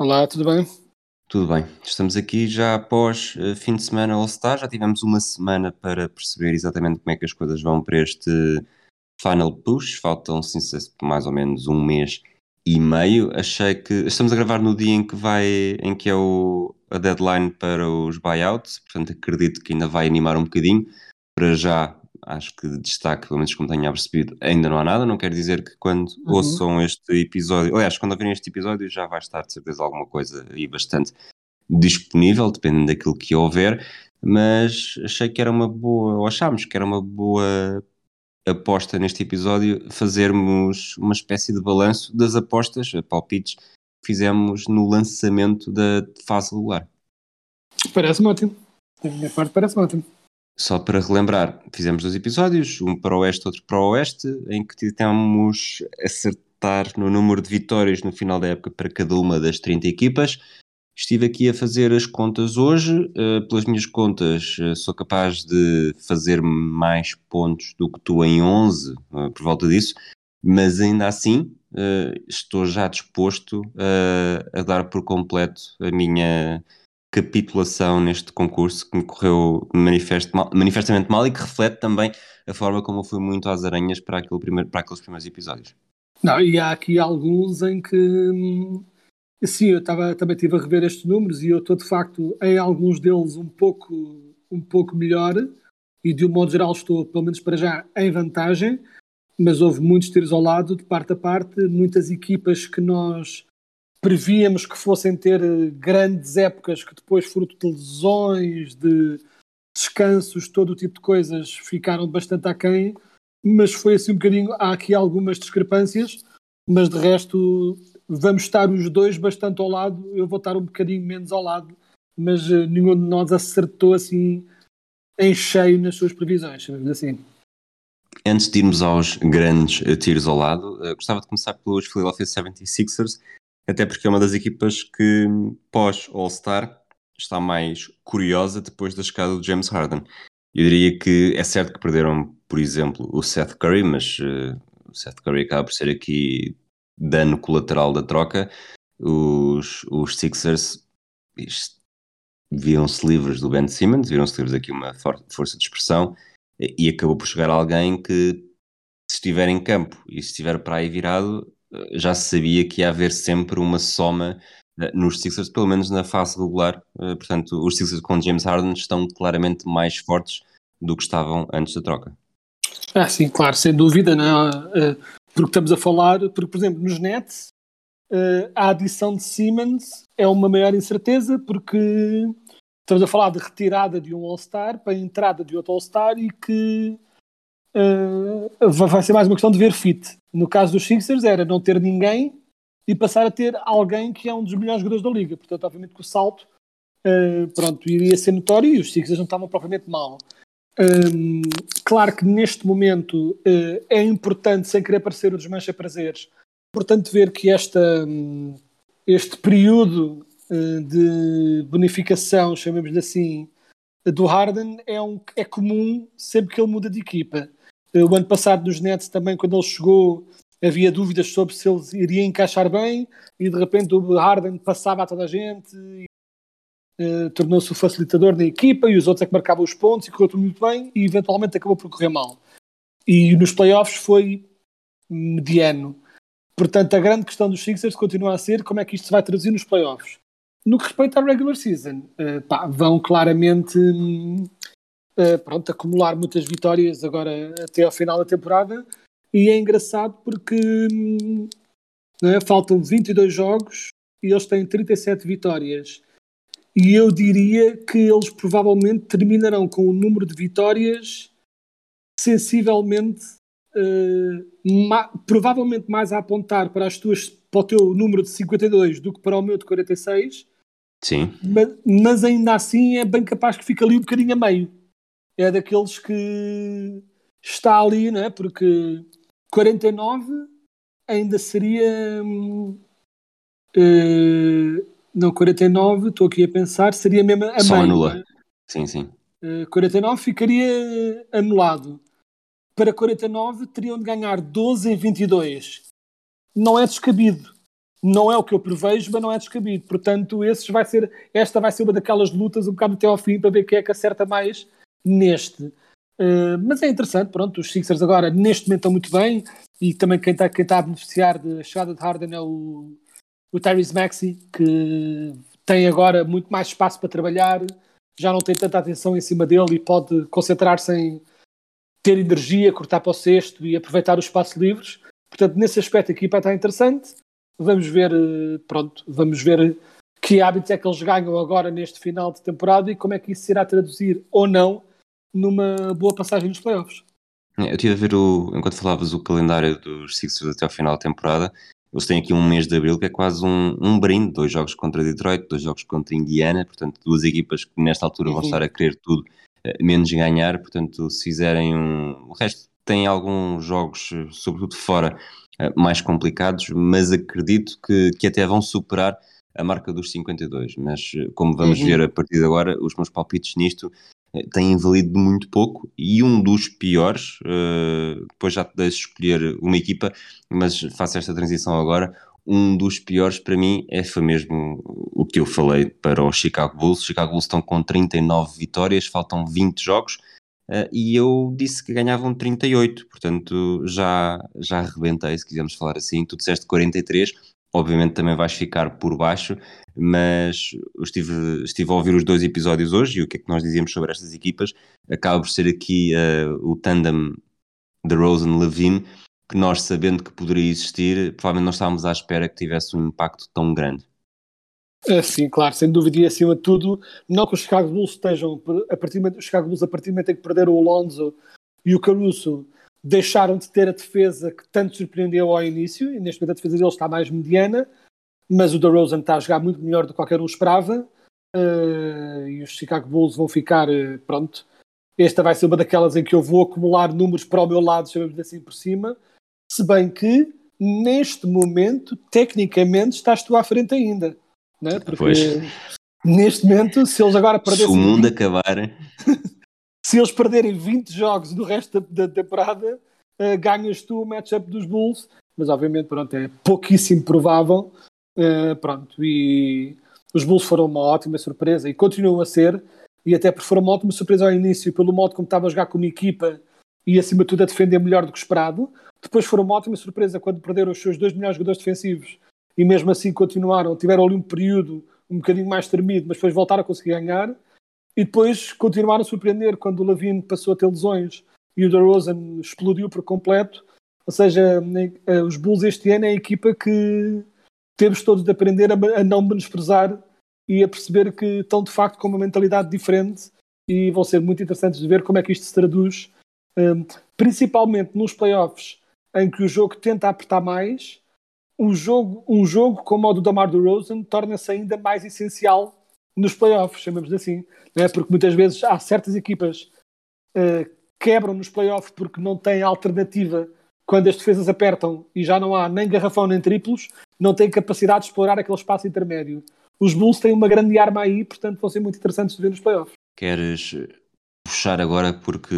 Olá, tudo bem? Tudo bem. Estamos aqui já após eh, fim de semana All-Star. Já tivemos uma semana para perceber exatamente como é que as coisas vão para este final push. Faltam, sim, mais ou menos um mês e meio. Achei que estamos a gravar no dia em que vai, em que é o, a deadline para os buyouts. Portanto, acredito que ainda vai animar um bocadinho. Para já, acho que de destaque, pelo menos como tenha percebido, ainda não há nada. Não quer dizer que quando Uhum. ouçam este episódio, aliás, quando ouvirem este episódio, já vai estar de certeza alguma coisa aí bastante disponível, dependendo daquilo que houver. Mas achei que era uma boa, ou achámos que era uma boa aposta neste episódio fazermos uma espécie de balanço das apostas, palpites que fizemos no lançamento da fase regular. Parece-me ótimo. Da minha parte, parece-me ótimo. Só para relembrar, fizemos dois episódios, um para o oeste, outro para o oeste, em que tentamos acertar no número de vitórias no final da época para cada uma das 30 equipas. Estive aqui a fazer as contas hoje. eh, pelas minhas contas, eh, sou capaz de fazer mais pontos do que tu em 11, eh, por volta disso, mas ainda assim estou já disposto a dar por completo a minha capitulação neste concurso que me correu mal- manifestamente mal e que reflete também a forma como eu fui muito às aranhas para, aquele primeiro, para aqueles primeiros episódios. Não, e há aqui alguns em que. hum, Sim, eu tava, também estive a rever estes números e eu estou de facto em alguns deles um pouco, um pouco melhor e de um modo geral estou, pelo menos para já, em vantagem, mas houve muitos tiros ao lado, de parte a parte, muitas equipas que nós prevíamos que fossem ter eh, grandes épocas que depois, fruto de lesões, de descansos, todo o tipo de coisas, ficaram bastante aquém, mas foi assim um bocadinho, há aqui algumas discrepâncias, mas de resto vamos estar os dois bastante ao lado, eu vou estar um bocadinho menos ao lado, mas eh, nenhum de nós acertou assim em cheio nas suas previsões, assim. Antes de irmos aos grandes eh, tiros ao lado, gostava de começar pelos Philadelphia 76ers, até porque é uma das equipas que pós All-Star está mais curiosa depois da chegada do James Harden. Eu diria que é certo que perderam, por exemplo, o Seth Curry, mas eh, o Seth Curry acaba por ser aqui dano colateral da troca. Os, os Sixers viram-se livres do Ben Simmons, viram-se livres aqui uma for- força de expressão e acabou por chegar alguém que se estiver em campo e se estiver para aí virado, já se sabia que ia haver sempre uma soma eh, nos Sixers, pelo menos na fase regular. Eh, Portanto, os Sixers com James Harden estão claramente mais fortes do que estavam antes da troca. Ah, sim, claro, sem dúvida, não é? Eh, porque estamos a falar, porque, por exemplo, nos Nets, a adição de Simmons é uma maior incerteza, porque estamos a falar de retirada de um All-Star para a entrada de outro All-Star e que eh, vai ser mais uma questão de ver fit. No caso dos Sixers, era não ter ninguém e passar a ter alguém que é um dos melhores jogadores da liga. Portanto, obviamente que o salto eh, pronto, iria ser notório e os Sixers não estavam propriamente mal. Hum, claro que neste momento eh, é importante, sem querer parecer o desmancha prazeres, importante ver que esta, hum, este período eh, de bonificação, chamemos-lhe assim, do Harden é, um, é comum sempre que ele muda de equipa. Eh, o ano passado nos Nets também, quando ele chegou, havia dúvidas sobre se ele iria encaixar bem e de repente o Harden passava a toda a gente Uh, tornou-se o facilitador da equipa e os outros é que marcavam os pontos e correu tudo muito bem e eventualmente acabou por correr mal. E nos playoffs foi mediano. Portanto, a grande questão dos Sixers continua a ser como é que isto se vai traduzir nos playoffs. No que respeita à regular season, uh, pá, vão claramente hum, uh, pronto, acumular muitas vitórias agora até ao final da temporada e é engraçado porque hum, né, faltam 22 jogos e eles têm 37 vitórias e eu diria que eles provavelmente terminarão com o número de vitórias sensivelmente, uh, ma provavelmente mais a apontar para, as tuas, para o teu número de 52 do que para o meu de 46. Sim. Mas, mas ainda assim é bem capaz que fique ali um bocadinho a meio. É daqueles que está ali, não é? Porque 49 ainda seria. Uh, não, 49, estou aqui a pensar, seria mesmo a Só meio. anula. não é? Sim, sim. Uh, 49 ficaria anulado. Para 49 teriam de ganhar 12 em 22. Não é descabido. Não é o que eu prevejo, mas não é descabido. Portanto, esses vai ser, esta vai ser uma daquelas lutas um bocado até ao fim para ver quem é que acerta mais neste. Uh, mas é interessante, pronto, os Sixers agora neste momento estão muito bem e também quem está quem tá a beneficiar da chegada de Harden é o, o Tyrese Maxey, que tem agora muito mais espaço para trabalhar, já não tem tanta atenção em cima dele e pode concentrar-se em ter energia, cortar para o cesto e aproveitar os espaços livres. Portanto, nesse aspecto a equipa está interessante. Vamos ver, eh, pronto, vamos ver que hábitos é que eles ganham agora neste final de temporada e como é que isso se irá traduzir ou não numa boa passagem nos playoffs. Eu estive a ver, o, enquanto falavas, o calendário dos Sixers até ao final da temporada. Eles têm aqui um mês de abril que é quase um, um brinde: dois jogos contra Detroit, dois jogos contra Indiana. Portanto, duas equipas que nesta altura vão Uhum. estar a querer tudo, eh, menos ganhar. Portanto, se fizerem um. O resto tem alguns jogos, eh, sobretudo fora, eh, mais complicados, mas acredito que, que até vão superar a marca dos 52. Mas, como vamos Uhum. ver a partir de agora, os meus palpites nisto têm valido muito pouco e um dos piores, eh, depois já te deixo escolher uma equipa, mas faço esta transição agora. Um dos piores para mim é, foi mesmo o que eu falei para os Chicago Bulls. Os Chicago Bulls estão com 39 vitórias, faltam 20 jogos eh, e eu disse que ganhavam 38, portanto já, já arrebentei, se quisermos falar assim. Tu disseste 43, obviamente também vais ficar por baixo, mas estive, estive a ouvir os dois episódios hoje e o que é que nós dizíamos sobre estas equipas acaba por ser aqui eh, o tandem de Rosen-Levine que nós sabendo que poderia existir, provavelmente não estávamos à espera que tivesse um impacto tão grande. É, sim, claro, sem dúvida, e acima de tudo, não que os Chicago Bulls estejam, a partir os Chicago Bulls, a partir do momento em que perderam o Alonso e o Caruso, deixaram de ter a defesa que tanto surpreendeu ao início, e neste momento a defesa deles está mais mediana, mas o DeRozan está a jogar muito melhor do que qualquer um esperava, eh, e os Chicago Bulls vão ficar, eh, pronto, esta vai ser uma daquelas em que eu vou acumular números para o meu lado, chamamos assim por cima, se bem que, neste momento, tecnicamente, estás tu à frente ainda, né? porque Pois. neste momento, se eles agora Se perdessem o mundo 20 acabar, se eles perderem 20 jogos do resto da, da temporada, eh, ganhas tu o matchup dos Bulls, mas obviamente pronto, é pouquíssimo provável. Eh, pronto, e os Bulls foram uma ótima surpresa e continuam a ser, e até porque foram uma ótima surpresa ao início, pelo modo como estava a jogar como equipa e acima de tudo a defender melhor do que esperado. Depois foram uma ótima surpresa quando perderam os seus dois melhores jogadores defensivos e mesmo assim continuaram, tiveram ali um período um bocadinho mais tremido, mas depois voltaram a conseguir ganhar. E depois continuaram a surpreender quando o Lavine passou a ter lesões e o DeRozan explodiu por completo. Ou seja, eh, os Bulls este ano é a equipa que temos todos de aprender a, não menosprezar e a perceber que estão de facto com uma mentalidade diferente e vão ser muito interessantes de ver como é que isto se traduz, um, principalmente nos playoffs, em que o jogo tenta apertar mais. Um jogo, um jogo como o do Damar DeRozan torna-se ainda mais essencial nos playoffs, chamamos assim, né? porque muitas vezes há certas equipas uh, quebram nos playoffs porque não têm alternativa quando as defesas apertam e já não há nem garrafão nem triplos, não têm capacidade de explorar aquele espaço intermédio. Os Bulls têm uma grande arma aí, portanto vão ser muito interessantes de ver nos playoffs. queres puxar agora porque,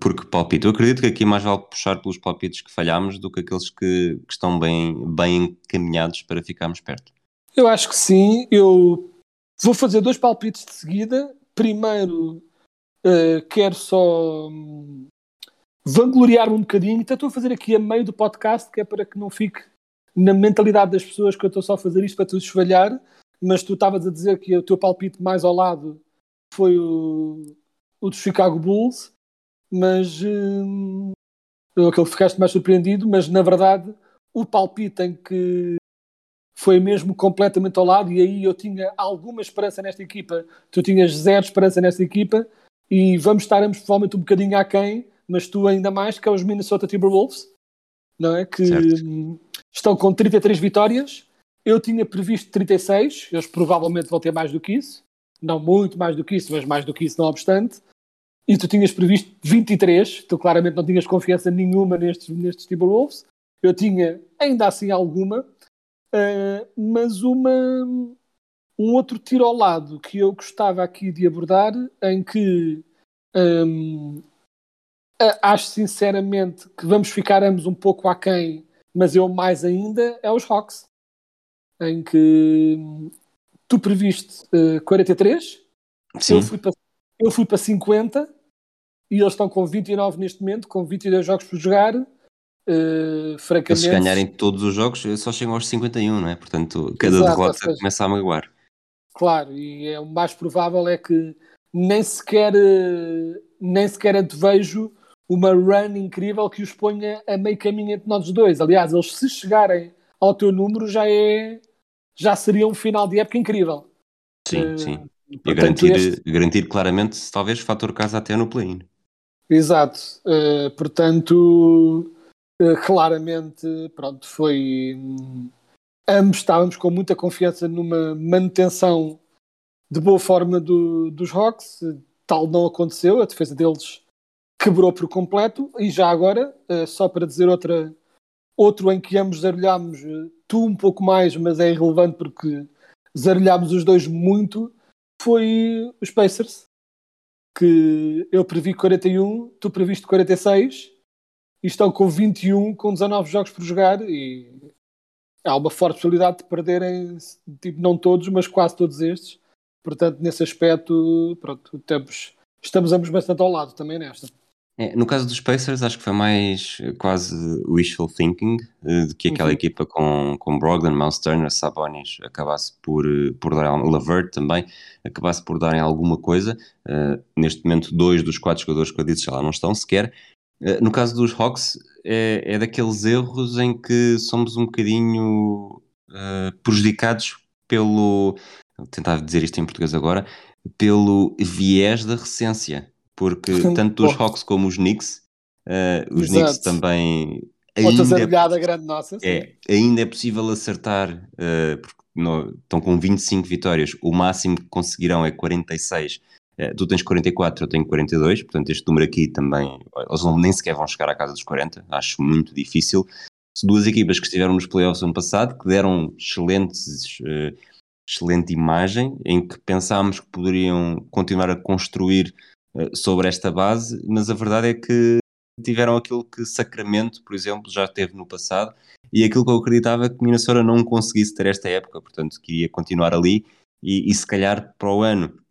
porque palpite? Eu acredito que aqui mais vale puxar pelos palpites que falhámos do que aqueles que, que estão bem, bem encaminhados para ficarmos perto. Eu acho que sim. Eu vou fazer dois palpites de seguida. Primeiro, uh, quero só hum, vangloriar-me um bocadinho. Então estou a fazer aqui a meio do podcast, que é para que não fique na mentalidade das pessoas que eu estou só a fazer isto para te esfalhar. Mas tu estavas a dizer que o teu palpite mais ao lado foi o, o dos Chicago Bulls, mas hum, aquele que ficaste mais surpreendido. Mas na verdade, o palpite em que foi mesmo completamente ao lado. E aí eu tinha alguma esperança nesta equipa, tu tinhas zero esperança nesta equipa. E vamos estar ambos provavelmente um bocadinho aquém, mas tu ainda mais, que é os Minnesota Timberwolves, não é? Que Certo. estão com 33 vitórias. Eu tinha previsto 36, eles provavelmente vão ter mais do que isso. Não muito mais do que isso, mas mais do que isso, não obstante. E tu tinhas previsto 23, tu claramente não tinhas confiança nenhuma nestes, nestes Timberwolves. Eu tinha ainda assim alguma, eh, mas uma, um outro tiro ao lado que eu gostava aqui de abordar, em que a- acho sinceramente que vamos ficar ambos um pouco aquém, mas eu mais ainda, é os Hawks, em que tu previste eh, 43, Sim, eu fui, para, eu fui para 50 e eles estão com 29 neste momento, com 22 jogos por jogar. Uh, francamente, se ganharem todos os jogos, só chegam aos 51, não é? Portanto, cada Exato, derrota seja- começa a magoar. claro, e é o mais provável é que nem sequer, eh, nem sequer antevejo uma run incrível que os ponha a meio caminho entre nós dois. Aliás, eles se chegarem ao teu número já é já seria um final de época incrível. Sim, Eh, sim. E portanto, garantir, este- garantir claramente, talvez, fator casa até no play-in. Exato. Uh, portanto, uh, claramente, pronto, foi. hum, ambos estávamos com muita confiança numa manutenção de boa forma do- dos Hawks. Tal não aconteceu, a defesa deles quebrou por completo. E já agora, uh, só para dizer outra, outro em que ambos zarelhámos, uh, tu um pouco mais, mas é irrelevante porque zarelhámos os dois muito, foi os Pacers que eu previ 41, tu previste 46 e estão com 21 com 19 jogos por jogar e há uma forte possibilidade de perderem, tipo, não todos, mas quase todos estes. Portanto, nesse aspecto, pronto, estamos, estamos ambos bastante ao lado também nesta. É, no caso dos Pacers, acho que foi mais eh, quase wishful thinking, eh, de que aquela Uhum. equipa com, com Brogdon, Miles Turner, Sabonis acabasse por, eh, por dar, Lavert também, acabasse por darem alguma coisa. Eh, neste momento, dois dos quatro jogadores que eu disse já lá não estão sequer. Eh, no caso dos Hawks, é, é daqueles erros em que somos um bocadinho eh, prejudicados pelo. Tentar dizer isto em português agora. Pelo viés da recência. Porque tanto os. Hawks como os Knicks, eh, os Exato. Knicks também. Outra ainda é grande nossa. sim. é, ainda é possível acertar, eh, porque no- estão com 25 vitórias, o máximo que conseguirão é 46. Eh, tu tens 44, eu tenho 42, portanto este número aqui também, eles nem sequer vão chegar à casa dos 40, acho muito difícil. São duas equipas que estiveram nos playoffs no ano passado, que deram excelentes, eh, excelente imagem, em que pensámos que poderiam continuar a construir eh, sobre esta base, mas a verdade é que tiveram aquilo que Sacramento, por exemplo, já teve no passado, e aquilo que eu acreditava que Minnesota não conseguisse ter esta época, portanto, que ia continuar ali, e, e se calhar para o ano,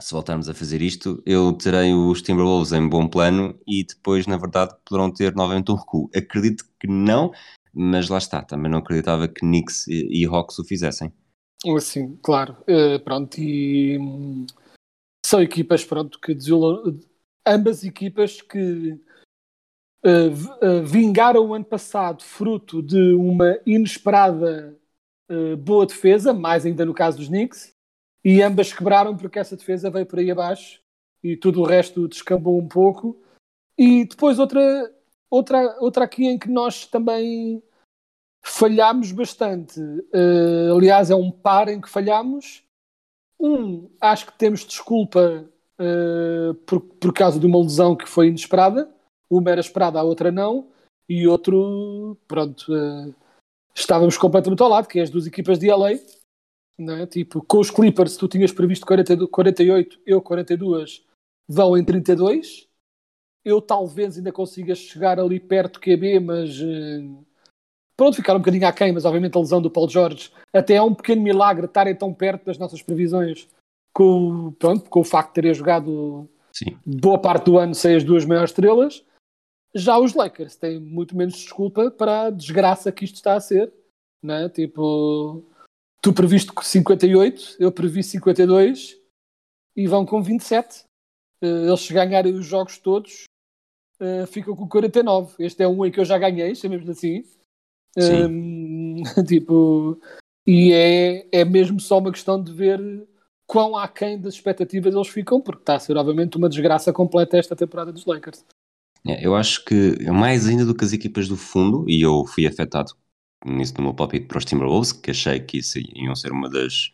se voltarmos a fazer isto, eu terei os Timberwolves em bom plano e depois, na verdade, poderão ter novamente um recuo. Acredito que não, mas lá está, também não acreditava que Knicks e, e Hawks o fizessem. Sim, claro. Eh, pronto, e hum, são equipas, pronto, que desilu- ambas equipas que eh, vingaram o ano passado fruto de uma inesperada boa defesa, mais ainda no caso dos Knicks, e ambas quebraram porque essa defesa veio por aí abaixo e tudo o resto descambou um pouco. E depois outra, outra, outra aqui em que nós também falhámos bastante. Eh, aliás, é um par em que falhámos. Um, acho que temos desculpa eh, por, por causa de uma lesão que foi inesperada. Uma era esperada, a outra não. E outro, pronto, eh, estávamos completamente ao lado, que é as duas equipas de LA. Não é? Tipo, com os Clippers, tu tinhas previsto 42, 48, eu 42, vão em 32. Eu talvez ainda consiga chegar ali perto do QB, mas eh, pronto, ficar um bocadinho aquém, mas obviamente a lesão do Paul George até é um pequeno milagre estarem tão perto das nossas previsões com, o- pronto, com o facto de terem jogado Sim. boa parte do ano sem as duas maiores estrelas. Já os Lakers têm muito menos desculpa para a desgraça que isto está a ser. Né? Tipo, tu previste 58, eu previ 52 e vão com 27. Eh, Eles se ganharem os jogos todos, eh, ficam com 49. Este é um em que eu já ganhei, chamemos assim. Sim. Hum, tipo, e é, é mesmo só uma questão de ver quão aquém das expectativas eles ficam, porque está a ser, obviamente, uma desgraça completa esta temporada dos Lakers. É, eu acho que mais ainda do que as equipas do fundo, e eu fui afetado nisso no meu palpite para os Timberwolves, que achei que isso iam ser uma das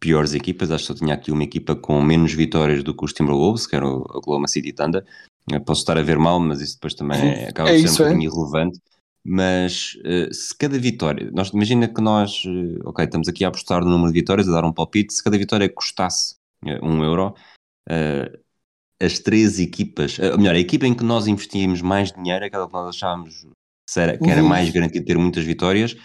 piores equipas, acho que só tinha aqui uma equipa com menos vitórias do que os Timberwolves, que era o Oklahoma City Thunder. Eu posso estar a ver mal, mas isso depois também é, acaba É por ser um é. bocadinho irrelevante. Mas eh, se cada vitória, nós, imagina que nós, eh, ok, estamos aqui a apostar no número de vitórias, a dar um palpite, se cada vitória custasse eh, um euro, eh, as três equipas, eh, ou melhor, a equipa em que nós investíamos mais dinheiro, aquela que nós achávamos era, que era Uhum. mais garantido ter muitas vitórias,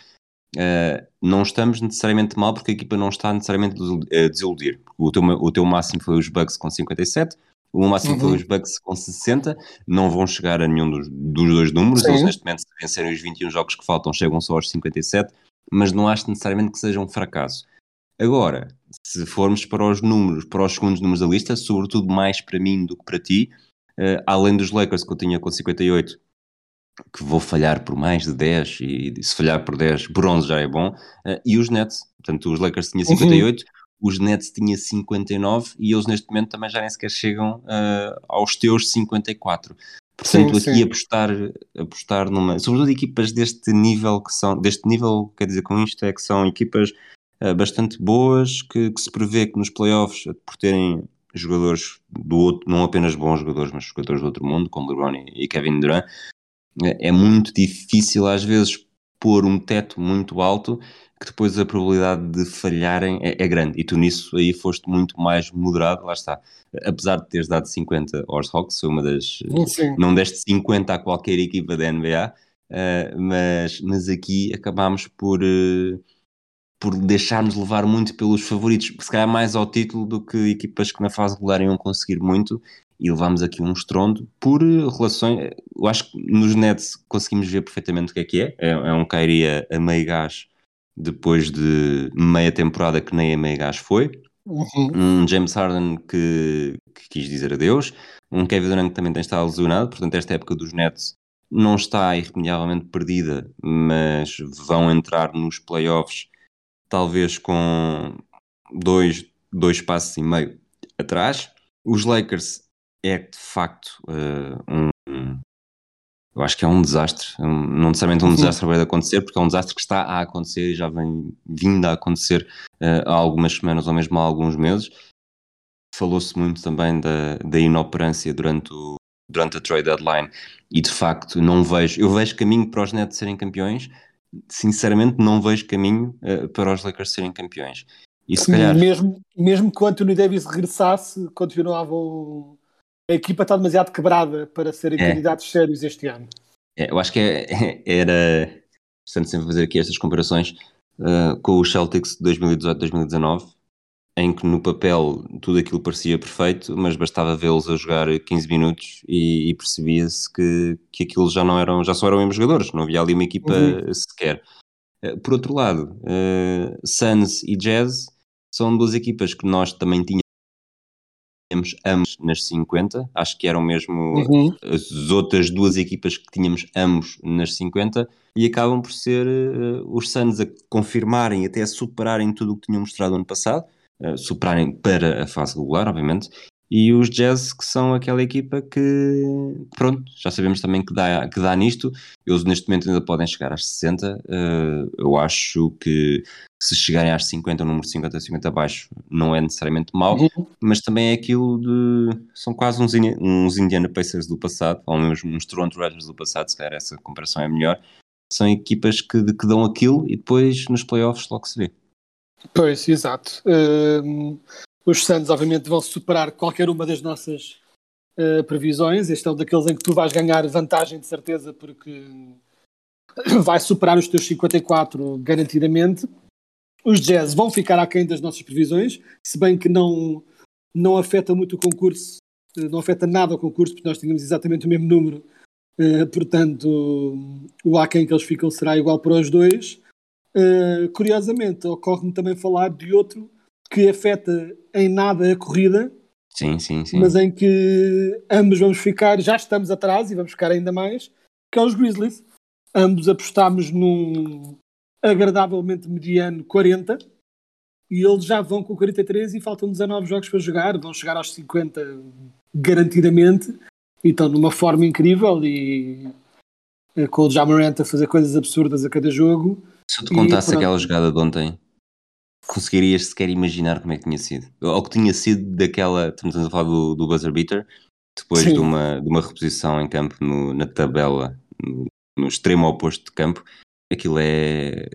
eh, não estamos necessariamente mal porque a equipa não está necessariamente a desiludir. O teu, o teu máximo foi os Bucks com 57, o máximo Uhum. foi os Bucks com 60, não vão chegar a nenhum dos, dos dois números, Sim. eles neste momento se vencerem os 21 jogos que faltam chegam só aos 57, mas não acho necessariamente que seja um fracasso. Agora, se formos para os números, para os segundos números da lista, sobretudo mais para mim do que para ti, eh, além dos Lakers que eu tinha com 58, que vou falhar por mais de 10, e se falhar por 10, bronze já é bom, eh, e os Nets, portanto os Lakers tinham 58, os Nets tinha 59, e eles neste momento também já nem sequer chegam eh, aos teus 54. Portanto, Sim, aqui sim. apostar, apostar numa, sobretudo equipas deste nível que são, deste nível, quer dizer com isto, é que são equipas eh, bastante boas, que, que se prevê que nos playoffs, por terem jogadores do outro, não apenas bons jogadores, mas jogadores do outro mundo, como LeBron e Kevin Durant, é é muito difícil às vezes pôr um teto muito alto que depois a probabilidade de falharem é, é grande. E tu nisso aí foste muito mais moderado, lá está. Apesar de teres dado 50 aos Hawks, foi uma das. Sim. Não deste 50 a qualquer equipa da NBA, eh, mas, mas aqui acabámos por. eh, por deixarmos levar muito pelos favoritos, se calhar mais ao título do que equipas que na fase regular iam conseguir muito, e levámos aqui um estrondo por eh, relações. Eu acho que nos Nets conseguimos ver perfeitamente o que é que é. É, é um Kyrie a, a meio gás depois de meia temporada que nem a meio gás foi. Uhum. Um James Harden que, que quis dizer adeus. Um Kevin Durant que também tem estado lesionado. Portanto, esta época dos Nets não está irremediavelmente perdida, mas vão entrar nos playoffs talvez com dois, dois passos e meio atrás. Os Lakers é de facto eh, um, um- eu acho que é um desastre, Um- não necessariamente um Uhum. desastre vai acontecer, porque é um desastre que está a acontecer e já vem vindo a acontecer eh, há algumas semanas ou mesmo há alguns meses. Falou-se muito também da, da inoperância durante, o, durante a trade deadline e de facto não vejo, eu vejo caminho para os Nets serem campeões, sinceramente não vejo caminho eh, para os Lakers serem campeões. E se calhar, mesmo, mesmo que o Anthony Davis regressasse, continuavam. A equipa está demasiado quebrada para serem É. candidatos sérios este ano. é, eu acho que é- era interessante sempre fazer aqui estas comparações eh, com os Celtics de 2018-2019, em que no papel tudo aquilo parecia perfeito, mas bastava vê-los a jogar 15 minutos e, e percebia-se que, que aquilo já não eram, já só eram mesmo jogadores, não havia ali uma equipa Uhum. sequer. Eh, Por outro lado, eh, Suns e Jazz são duas equipas que nós também tínhamos ambos nas 50, acho que eram mesmo Uhum. as outras duas equipas que tínhamos ambos nas 50 e acabam por ser eh, os Suns a confirmarem, até a superarem tudo o que tinham mostrado ano passado, eh, superarem para a fase regular, obviamente, e os Jazz que são aquela equipa que, pronto, já sabemos também que dá, que dá nisto, eles neste momento ainda podem chegar às 60, eh, eu acho que se chegarem às 50, o número 50, 50 abaixo, não é necessariamente mau, Uhum. mas também é aquilo de. São quase uns, uns Indiana Pacers do passado, ou mesmo uns Toronto Raptors do passado, se calhar essa comparação é melhor. São equipas que, que dão aquilo e depois nos playoffs logo se vê. Pois, exato. Hum, os Suns, obviamente, vão superar qualquer uma das nossas uh, previsões. Este é um daqueles em que tu vais ganhar vantagem de certeza, porque vai superar os teus 54 garantidamente. Os Jazz vão ficar aquém das nossas previsões, se bem que não, não afeta muito o concurso, eh, não afeta nada o concurso, porque nós tínhamos exatamente o mesmo número. Eh, portanto, o aquém que eles ficam será igual para os dois. Uh, curiosamente, ocorre-me também falar de outro que afeta em nada a corrida, Sim, sim, sim. mas em que ambos vamos ficar, já estamos atrás e vamos ficar ainda mais, que é os Grizzlies. Ambos apostámos num, agradavelmente mediano 40 e eles já vão com 43 e faltam 19 jogos para jogar, vão chegar aos 50 garantidamente e estão numa forma incrível e eh, com o Jamarant a fazer coisas absurdas a cada jogo. Se eu te E contasse pronto. aquela jogada de ontem, conseguirias sequer imaginar como é que tinha sido? Ou que tinha sido daquela. Estamos a falar do, do buzzer beater, depois Sim. de uma, de uma reposição em campo no- na tabela, no, no extremo oposto de campo. Aquilo é.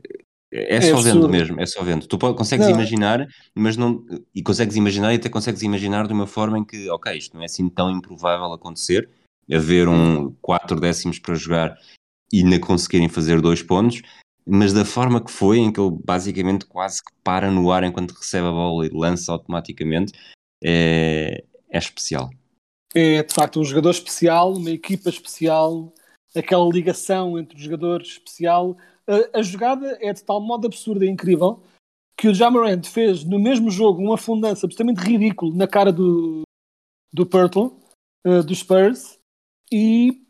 É, É só vendo mesmo, é só vendo. Tu consegues Não. imaginar, mas não. E consegues imaginar e até consegues imaginar de uma forma em que, ok, isto não é assim tão improvável acontecer, haver um 4 décimos para jogar e ainda conseguirem fazer dois pontos, mas da forma que foi, em que ele basicamente quase que para no ar enquanto recebe a bola e lança automaticamente, é, é especial. É de facto um jogador especial, uma equipa especial, aquela ligação entre o jogador especial. A, a jogada é de tal modo absurda e incrível que o Jamarant fez no mesmo jogo um afundanço absolutamente ridículo na cara do, do Pirtle, eh, dos Spurs, e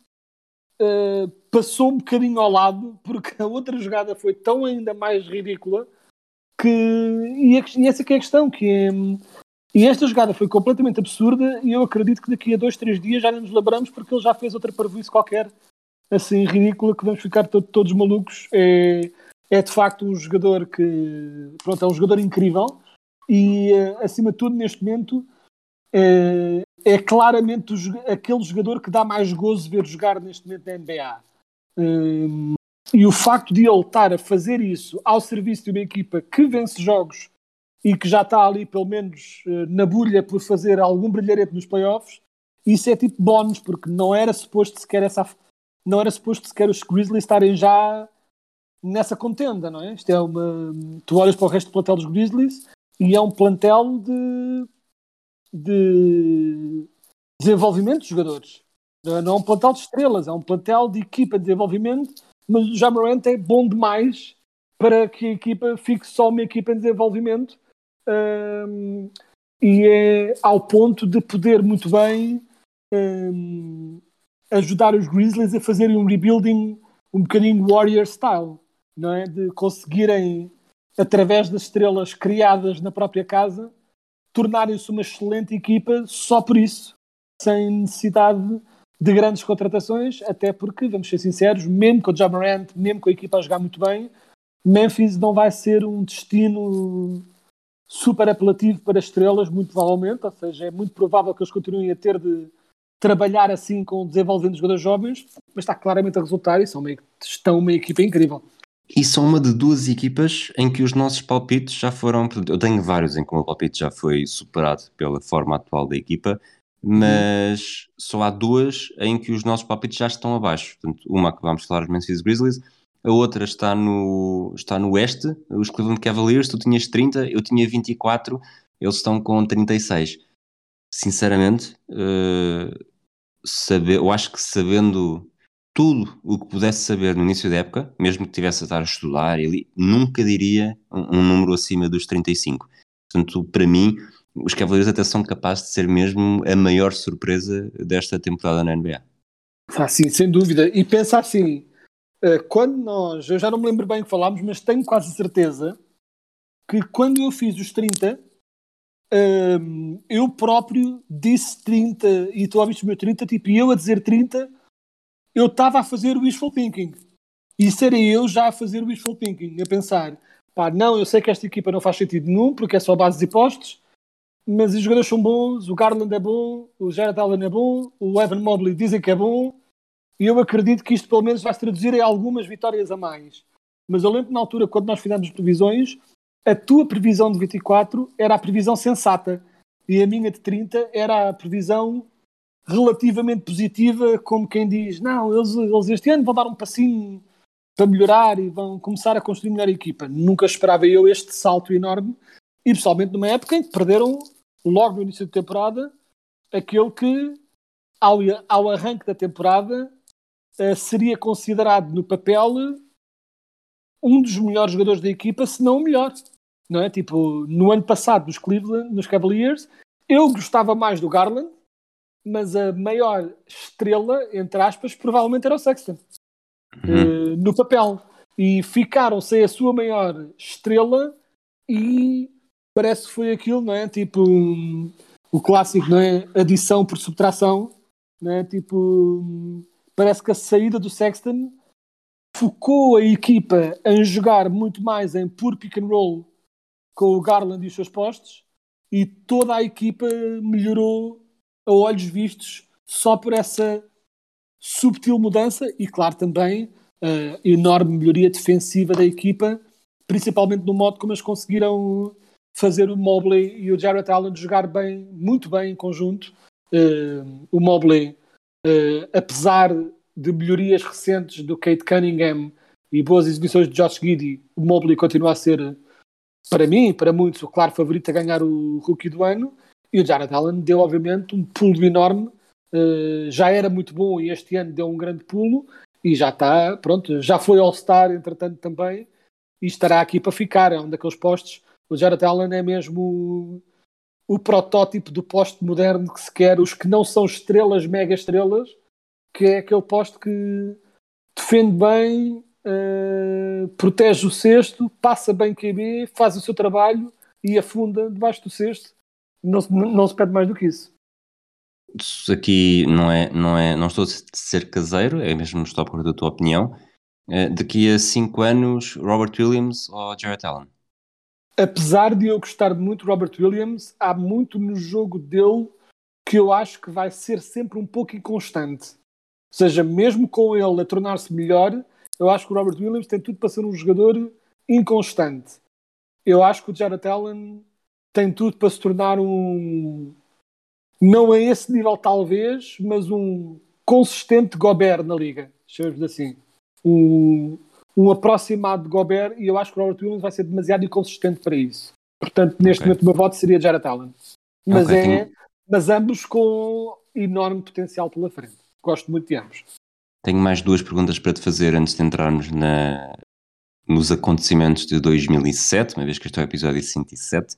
eh, passou um bocadinho ao lado porque a outra jogada foi tão ainda mais ridícula que. E, a- e essa que é a questão, que é. E esta jogada foi completamente absurda e eu acredito que daqui a dois, três dias já nos lembramos porque ele já fez outra parvoíce qualquer assim ridícula que vamos ficar to- todos malucos. É, é de facto um jogador que pronto, é um jogador incrível e eh, acima de tudo neste momento eh, é claramente o aquele jogador que dá mais gozo ver jogar neste momento na NBA. Hum, e o facto de ele estar a fazer isso ao serviço de uma equipa que vence jogos e que já está ali pelo menos eh, na bulha por fazer algum brilharete nos playoffs, isso é tipo bónus, porque não era suposto sequer essa não era suposto sequer os Grizzlies estarem já nessa contenda, não é? Isto é uma. Tu olhas para o resto do plantel dos Grizzlies e é um plantel de, de desenvolvimento de jogadores. Não é- é um plantel de estrelas, é um plantel de equipa de desenvolvimento, mas o Jamarant é bom demais para que a equipa fique só uma equipa de desenvolvimento hum, e é ao ponto de poder muito bem hum, ajudar os Grizzlies a fazerem um rebuilding um bocadinho Warrior style, não é? De conseguirem, através das estrelas criadas na própria casa, tornarem-se uma excelente equipa só por isso, sem necessidade de grandes contratações, até porque, vamos ser sinceros, mesmo com o Jamarant, mesmo com a equipa a jogar muito bem, Memphis não vai ser um destino super apelativo para estrelas, muito provavelmente, ou seja, é muito provável que eles continuem a ter de trabalhar assim com desenvolvendo jogadores jovens, mas está claramente a resultar e são uma, estão uma equipa incrível. E são uma de duas equipas em que os nossos palpites já foram. Eu tenho vários em que o meu palpite já foi superado pela forma atual da equipa, mas só há duas em que os nossos palpites já estão abaixo. Portanto, uma que vamos falar, os Memphis Grizzlies, a outra está no, está no Oeste, os Cleveland Cavaliers. Tu tinhas 30, eu tinha 24, eles estão com 36. Sinceramente, eh, saber, eu acho que sabendo tudo o que pudesse saber no início da época, mesmo que tivesse a estar a estudar, ele nunca diria um, um número acima dos 35. Portanto, para mim, os Cavaliers até são capazes de ser mesmo a maior surpresa desta temporada na NBA. Ah, sim, sem dúvida. E pensa assim, eh, quando nós, eu já não me lembro bem o que falámos, mas tenho quase certeza que quando eu fiz os 30, hum, eu próprio disse 30 e tu ouviste o meu 30, tipo, e eu a dizer 30, eu estava a fazer o wishful thinking. Isso era eu já a fazer o wishful thinking, a pensar, pá, não, eu sei que esta equipa não faz sentido nenhum, porque é só base de postos, mas os jogadores são bons, o Garland é bom, o Jared Allen é bom, o Evan Mobley dizem que é bom, e eu acredito que isto pelo menos vai se traduzir em algumas vitórias a mais. Mas eu lembro na altura, quando nós fizemos previsões, a tua previsão de 24 era a previsão sensata, e a minha de 30 era a previsão relativamente positiva, como quem diz, não, eles, eles este ano vão dar um passinho para melhorar e vão começar a construir melhor a equipa. Nunca esperava eu este salto enorme, e pessoalmente numa época em que perderam logo no início da temporada aquele que ao, ao arranque da temporada eh, seria considerado no papel um dos melhores jogadores da equipa, se não o melhor. Não é? Tipo, no ano passado nos Cleveland, nos Cavaliers, eu gostava mais do Garland, mas a maior estrela, entre aspas, provavelmente era o Sexton. Uhum. Eh, no papel. e ficaram sem a sua maior estrela e parece que foi aquilo, não é? Tipo um, o clássico, não é? Adição por subtração, não é? Tipo, um, parece que a saída do Sexton focou a equipa em jogar muito mais em puro pick and roll com o Garland e os seus postos e toda a equipa melhorou a olhos vistos só por essa subtil mudança e, claro, também a enorme melhoria defensiva da equipa, principalmente no modo como eles conseguiram fazer o Mobley e o Jarrett Allen jogar bem, muito bem em conjunto. Uh, o Mobley, uh, apesar de melhorias recentes do Kate Cunningham e boas exibições de Josh Giddy, o Mobley continua a ser, para mim, para muitos, o claro favorito a ganhar o Rookie do ano. E o Jared Allen deu, obviamente, um pulo enorme. Uh, já era muito bom e este ano deu um grande pulo e já está, pronto, já foi All-Star, entretanto, também, e estará aqui para ficar. É um daqueles postos. O Jared Allen é mesmo o, o protótipo do posto moderno que se quer, os que não são estrelas, mega estrelas, que é aquele posto que defende bem, uh, protege o cesto, passa bem QB, faz o seu trabalho e afunda debaixo do cesto não, não se pede mais do que isso. Aqui não é, não é, não estou a ser caseiro, é mesmo estou à procura da tua opinião. Uh, daqui a 5 anos, Robert Williams ou Jarrett Allen? Apesar de eu gostar muito de Robert Williams, há muito no jogo dele que eu acho que vai ser sempre um pouco inconstante. Ou seja, mesmo com ele a tornar-se melhor, eu acho que o Robert Williams tem tudo para ser um jogador inconstante. Eu acho que o Jarrett Allen tem tudo para se tornar um. Não a esse nível, talvez, mas um consistente Gobert na liga. Chamamos assim. Um, um aproximado de Gobert e eu acho que o Robert Williams vai ser demasiado inconsistente para isso. Portanto, neste okay. momento, o meu voto seria Jared Allen. Mas, okay, é, mas ambos com enorme potencial pela frente. Gosto muito de ambos. Tenho mais duas perguntas para te fazer antes de entrarmos na, nos acontecimentos de 2007, uma vez que este é o episódio 107.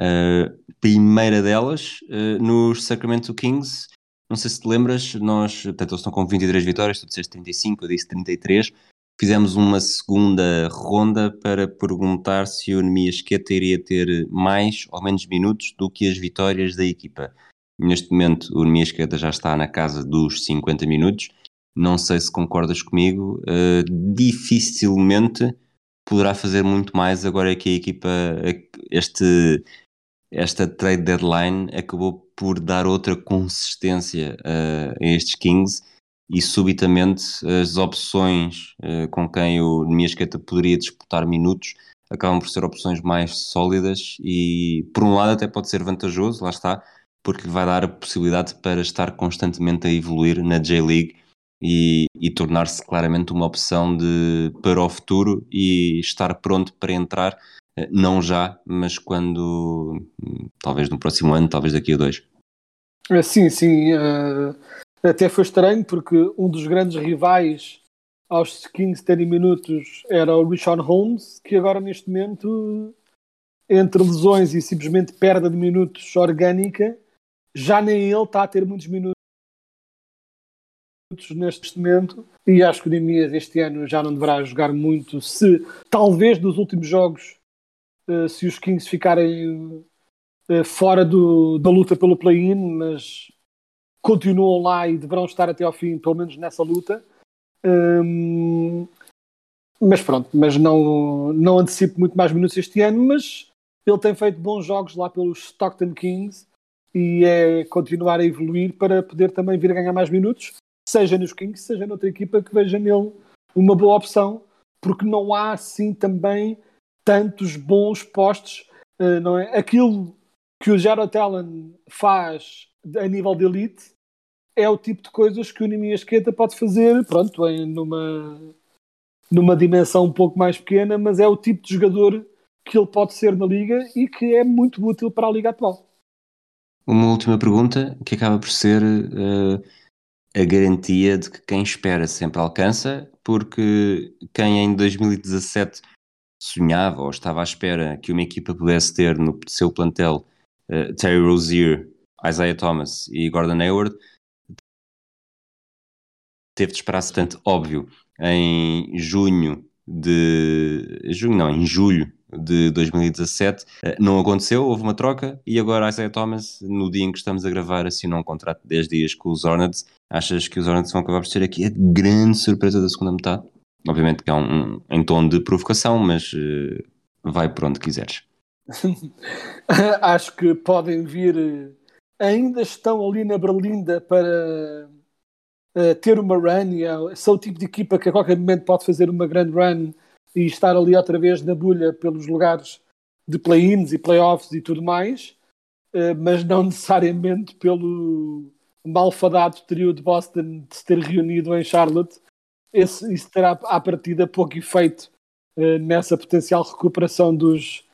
Uh, primeira delas, uh, nos Sacramento Kings, não sei se te lembras, nós, portanto, eles estão com 23 vitórias, tu disseste 35, eu disse 33. Fizemos uma segunda ronda para perguntar se o Nemias Queta iria ter mais ou menos minutos do que as vitórias da equipa. Neste momento, o Nemias Queta já está na casa dos 50 minutos. Não sei se concordas comigo. Uh, dificilmente poderá fazer muito mais agora que a equipa, este esta trade deadline acabou por dar outra consistência uh, a estes Kings e subitamente as opções uh, com quem o Niasqueta poderia disputar minutos acabam por ser opções mais sólidas e por um lado até pode ser vantajoso, lá está, porque lhe vai dar a possibilidade para estar constantemente a evoluir na J-League e, e tornar-se claramente uma opção de, para o futuro e estar pronto para entrar eh, não já, mas quando, talvez no próximo ano, talvez daqui a dois. Eh, sim, sim. Uh, até foi estranho porque um dos grandes rivais aos Kings terem minutos era o Richard Holmes, que agora neste momento, entre lesões e simplesmente perda de minutos orgânica, já nem ele está a ter muitos minutos neste momento e acho que o Nemias este ano já não deverá jogar muito se talvez dos últimos jogos eh, se os Kings ficarem uh, fora do, da luta pelo play-in, mas continuam lá e deverão estar até ao fim, pelo menos nessa luta. Um, mas pronto, mas não, não antecipo muito mais minutos este ano, mas ele tem feito bons jogos lá pelos Stockton Kings e é continuar a evoluir para poder também vir a ganhar mais minutos, seja nos Kings, seja noutra equipa que veja nele uma boa opção, porque não há assim também tantos bons postos, uh, não é? Aquilo que o Jared Allen faz a nível de elite é o tipo de coisas que o Nimi Esqueta pode fazer, pronto, em numa, numa dimensão um pouco mais pequena, mas é o tipo de jogador que ele pode ser na liga e que é muito útil para a liga atual. Uma última pergunta que acaba por ser uh, a garantia de que quem espera sempre alcança, porque quem em 2017 sonhava ou estava à espera que uma equipa pudesse ter no seu plantel uh, Terry Rozier, Isaiah Thomas e Gordon Hayward, teve de esperar-se tanto óbvio em junho de junho, não, em julho de 2017. Eh, Não aconteceu, houve uma troca e agora Isaiah Thomas, no dia em que estamos a gravar, assinou um contrato de 10 dias com os Hornets. Achas que os Hornets vão acabar por ser aqui a grande surpresa da segunda metade? Obviamente que é um, um- em tom de provocação, mas eh, vai por onde quiseres. Acho que podem vir, eh, ainda estão ali na Berlinda para eh, ter uma run e é- são o tipo de equipa que a qualquer momento pode fazer uma grande run e estar ali outra vez na bolha pelos lugares de play-ins e playoffs e tudo mais, eh, mas não necessariamente pelo malfadado trio de Boston de se ter reunido em Charlotte. Esse, isso terá à partida pouco efeito eh, nessa potencial recuperação dos,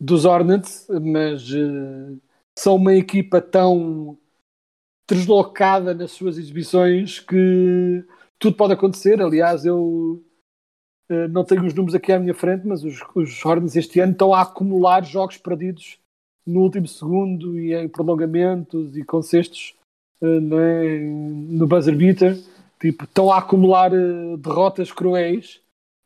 dos Hornets, mas eh, são uma equipa tão deslocada nas suas exibições que tudo pode acontecer. Aliás, eu não tenho os números aqui à minha frente, mas os, os Hornets este ano estão a acumular jogos perdidos no último segundo e em prolongamentos e com cestos eh, é? no buzzer beater. Tipo, estão a acumular eh, derrotas cruéis.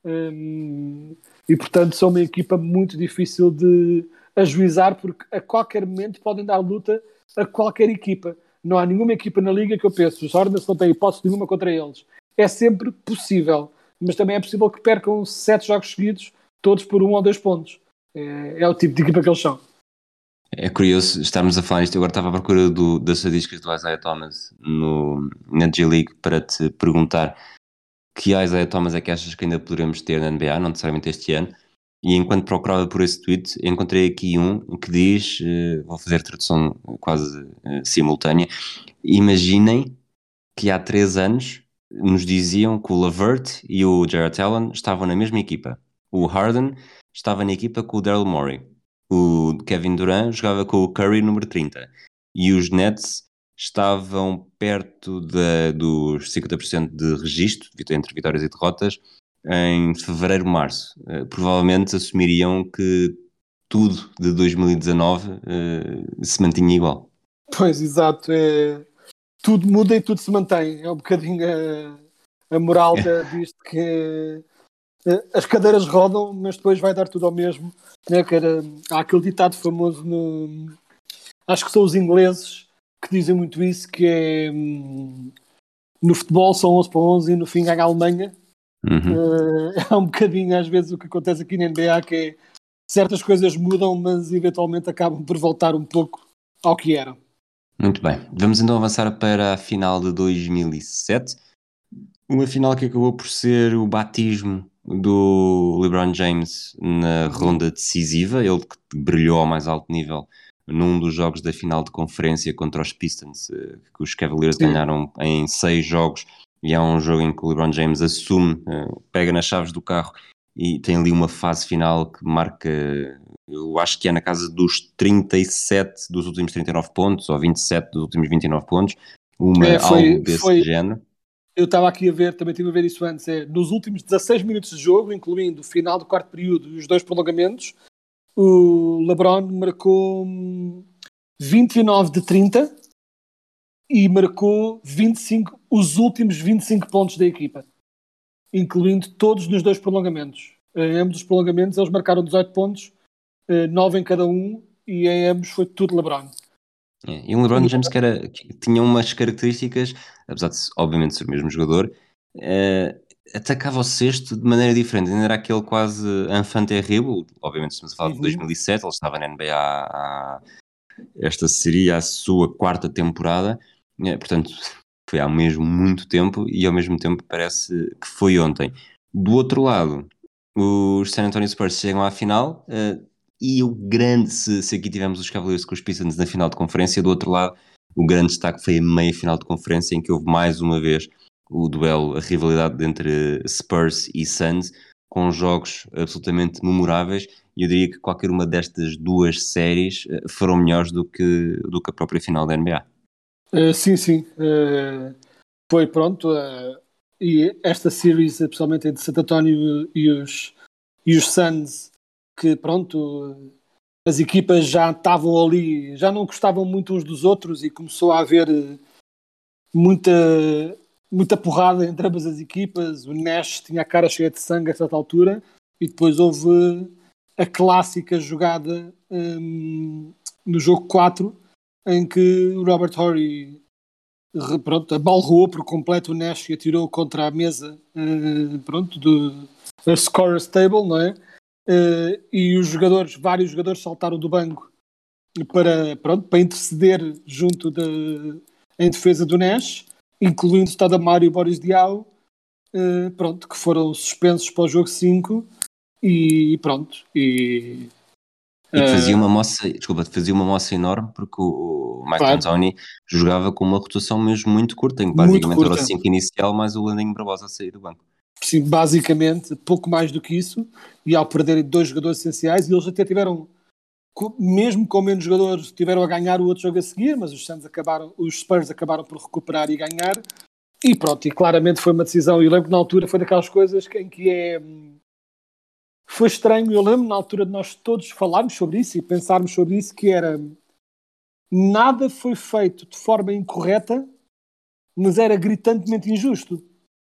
Hum, e portanto são uma equipa muito difícil de ajuizar porque a qualquer momento podem dar luta a qualquer equipa. Não há nenhuma equipa na liga que eu penso, os Hornets não têm hipótese nenhuma contra eles. É sempre possível, mas também é possível que percam sete jogos seguidos, todos por um ou dois pontos. É, é o tipo de equipa que eles são. É curioso estarmos a falar isto. Eu agora estava à procura do, das estadísticas do Isaiah Thomas no, na G-League para te perguntar que Isaiah Thomas é que achas que ainda poderemos ter na NBA, não necessariamente este ano. E enquanto procurava por esse tweet, encontrei aqui um que diz: eh, vou fazer tradução quase eh, simultânea. Imaginem que há três anos nos diziam que o Lavert e o Jared Allen estavam na mesma equipa. O Harden estava na equipa com o Daryl Morey. O Kevin Durant jogava com o Curry número 30. E os Nets estavam perto da- dos 50% de registro, entre vitórias e derrotas, em fevereiro, março. Eh, provavelmente assumiriam que tudo de 2019 eh, se mantinha igual. Pois, exato. É... Tudo muda e tudo se mantém. É um bocadinho a, a moral da- disto que eh, as cadeiras rodam, mas depois vai dar tudo ao mesmo. Né? Que era, há aquele ditado famoso no. Acho que são os ingleses que dizem muito isso, que é hum, no futebol são 11 para 11 e no fim ganha a Alemanha. Uhum. Eh, é um bocadinho às vezes o que acontece aqui na NBA, que é certas coisas mudam, mas eventualmente acabam por voltar um pouco ao que eram. Muito bem, vamos então avançar para a final de 2007. Uma final que acabou por ser o batismo do LeBron James na ronda decisiva, ele que brilhou ao mais alto nível num dos jogos da final de conferência contra os Pistons, eh, que os Cavaliers Sim. ganharam em seis jogos, e há um jogo em que o LeBron James assume, eh, pega nas chaves do carro e tem ali uma fase final que marca, eu acho que é na casa dos 37 dos últimos 39 pontos, ou 27 dos últimos 29 pontos, uma, É, foi- algo desse foi- género. Eu estava aqui a ver, também estive a ver isso antes, é, nos últimos 16 minutos de jogo, incluindo o final do quarto período e os dois prolongamentos, o LeBron marcou hum, 29 de 30 e marcou 25, os últimos 25 pontos da equipa, incluindo todos nos dois prolongamentos. Em ambos os prolongamentos eles marcaram 18 pontos, 9 em cada um, e em ambos foi tudo LeBron. É, E um LeBron James que, era, que tinha umas características, apesar de obviamente ser o mesmo jogador, eh, atacava o sexto de maneira diferente. Ainda era aquele quase enfant terrible. Obviamente, estamos a falar de Uhum. 2007, ele estava na NBA há, esta seria a sua quarta temporada, eh, portanto, foi há mesmo muito tempo e ao mesmo tempo parece que foi ontem. Do outro lado, os San Antonio Spurs chegam à final. eh, e o grande, se, se aqui tivemos os Cavaliers com os Pistons na final de conferência, do outro lado, o grande destaque foi a meia final de conferência, em que houve mais uma vez o duelo, a rivalidade entre Spurs e Suns, com jogos absolutamente memoráveis. E eu diria que qualquer uma destas duas séries eh, foram melhores do que, do que a própria final da NBA. Uh, sim, sim. Uh, foi pronto. uh, e esta series, especialmente entre Santo António e os, e os Suns, que pronto, as equipas já estavam ali, já não gostavam muito uns dos outros e começou a haver muita, muita porrada entre ambas as equipas. O Nash tinha a cara cheia de sangue a certa altura e depois houve a clássica jogada hum, no jogo 4 em que o Robert Horry pronto, abalroou por completo o Nash e atirou contra a mesa eh, pronto, do a scorer's table, não é? Eh, e os jogadores, vários jogadores saltaram do banco para, pronto, para interceder junto da, em defesa do Nash, incluindo Stadamar e o Boris Diaw, eh, pronto, que foram suspensos para o jogo 5 e pronto. E, E que fazia uma moça, desculpa, fazia uma moça enorme porque o, o Mike Claro. Jogava com uma rotação mesmo muito curta, em que basicamente era o curta. 5 inicial mais o Landinho Barbosa a sair do banco. sim, basicamente, pouco mais do que isso, e ao perderem dois jogadores essenciais, e eles até tiveram, mesmo com menos jogadores, tiveram a ganhar o outro jogo a seguir, mas os Suns acabaram, os Spurs acabaram por recuperar e ganhar, e pronto, e claramente foi uma decisão, e eu lembro que na altura foi daquelas coisas que- em que é... Foi estranho, eu lembro na altura de nós todos falarmos sobre isso e pensarmos sobre isso, que era nada foi feito de forma incorreta, mas era gritantemente injusto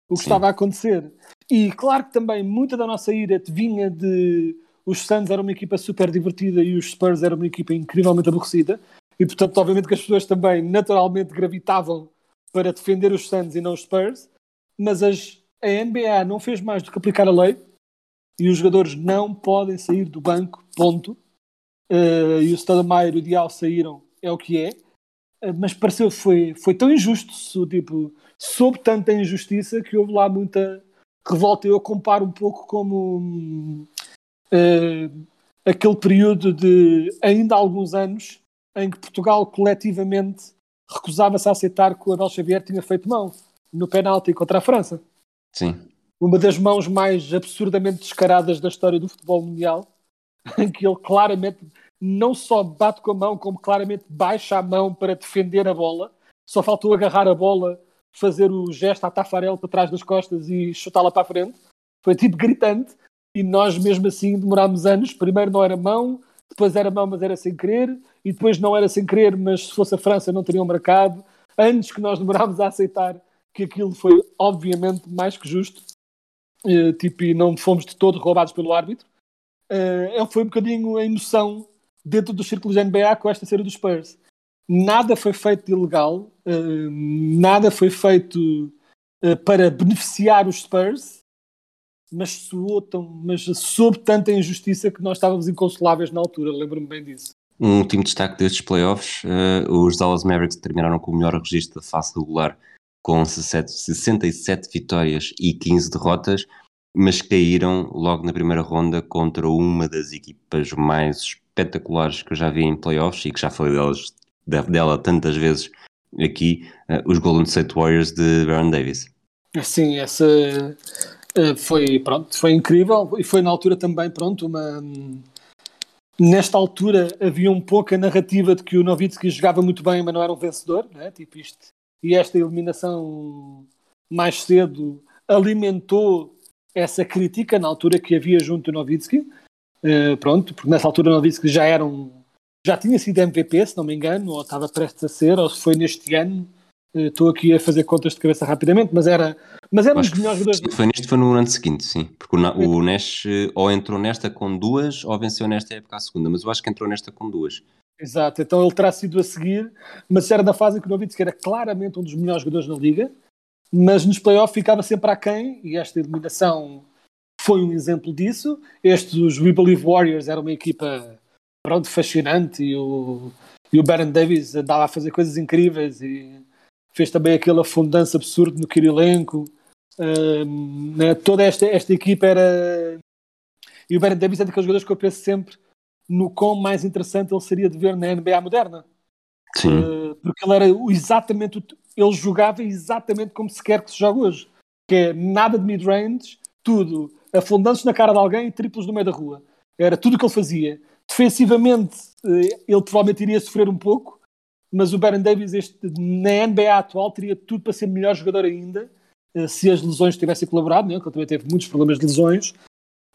o que Sim. estava a acontecer. E claro que também muita da nossa ira vinha de os Suns eram uma equipa super divertida e os Spurs eram uma equipa incrivelmente aborrecida. E portanto, obviamente que as pessoas também naturalmente gravitavam para defender os Suns e não os Spurs. Mas as, a NBA não fez mais do que aplicar a lei e os jogadores não podem sair do banco, ponto. Eh, e o Stoudemire e o Dial saíram, é o que é. Eh, mas pareceu foi foi tão injusto, tipo, soube tanta injustiça que houve lá muita revolta. Eu comparo um pouco como eh, aquele período de ainda alguns anos em que Portugal coletivamente recusava-se a aceitar que o Abel Xavier tinha feito mão no penalti contra a França. Sim. Uma das mãos mais absurdamente descaradas da história do futebol mundial, em que ele claramente não só bate com a mão, como claramente baixa a mão para defender a bola. Só faltou agarrar a bola, fazer o gesto à Tafarel para trás das costas e chutá-la para a frente. Foi tipo gritante. E nós, mesmo assim, demorámos anos. Primeiro não era mão, depois era mão, mas era sem querer, e depois não era sem querer, mas se fosse a França não teriam marcado. Antes que nós demorámos a aceitar que aquilo foi, obviamente, mais que justo. Eh, tipo, e não fomos de todo roubados pelo árbitro. É- foi um bocadinho a emoção dentro dos círculos da NBA com esta série dos Spurs. Nada foi feito de ilegal, eh, nada foi feito para beneficiar os Spurs, mas soou tão, mas soube tanta injustiça que nós estávamos inconsoláveis na altura, lembro-me bem disso. Um último destaque destes playoffs, eh, os Dallas Mavericks terminaram com o melhor registro da fase regular, com 17 67 vitórias e 15 derrotas, mas caíram logo na primeira ronda contra uma das equipas mais espetaculares que eu já vi em playoffs e que já falei delas, de- dela tantas vezes aqui, eh, os Golden State Warriors de Baron Davis. Sim, essa eh, foi, pronto, foi incrível e foi na altura também, pronto, uma... Nesta altura havia um pouco a narrativa de que o Nowitzki jogava muito bem, mas não era um vencedor, né? tipo isto. E esta eliminação mais cedo alimentou essa crítica na altura que havia junto do Nowitzki. Eh, pronto, porque nessa altura o Nowitzki já era um... Já tinha sido MVP, se não me engano, ou estava prestes a ser, ou se foi neste ano. Eh, Estou aqui a fazer contas de cabeça rapidamente, mas era, mas era um dos melhores jogadores. foi neste, foi no ano seguinte, sim. Porque o, o Nash eh, ou entrou nesta com duas ou venceu nesta época a segunda, mas eu acho que entrou nesta com duas. Exato, então ele terá sido a seguir, mas era na fase em que o Nowitzki era claramente um dos melhores jogadores na liga, mas nos playoffs ficava sempre aquém, e esta eliminação foi um exemplo disso. Estes, We Believe Warriors, era uma equipa pronto, fascinante, e o, e o Baron Davis andava a fazer coisas incríveis, e fez também aquele afundança absurdo no Kirilenko. Ahm, né, toda esta, esta equipa era... E o Baron Davis é daqueles jogadores que eu penso sempre no quão mais interessante ele seria de ver na NBA moderna. Sim. Uh, porque ele era exatamente o- ele jogava exatamente como se quer que se jogue hoje que é nada de mid-range tudo, afundantes na cara de alguém e triplos no meio da rua era tudo o que ele fazia defensivamente uh, ele provavelmente iria sofrer um pouco mas o Baron Davis este, na NBA atual teria tudo para ser melhor jogador ainda uh, se as lesões tivessem colaborado né? porque ele também teve muitos problemas de lesões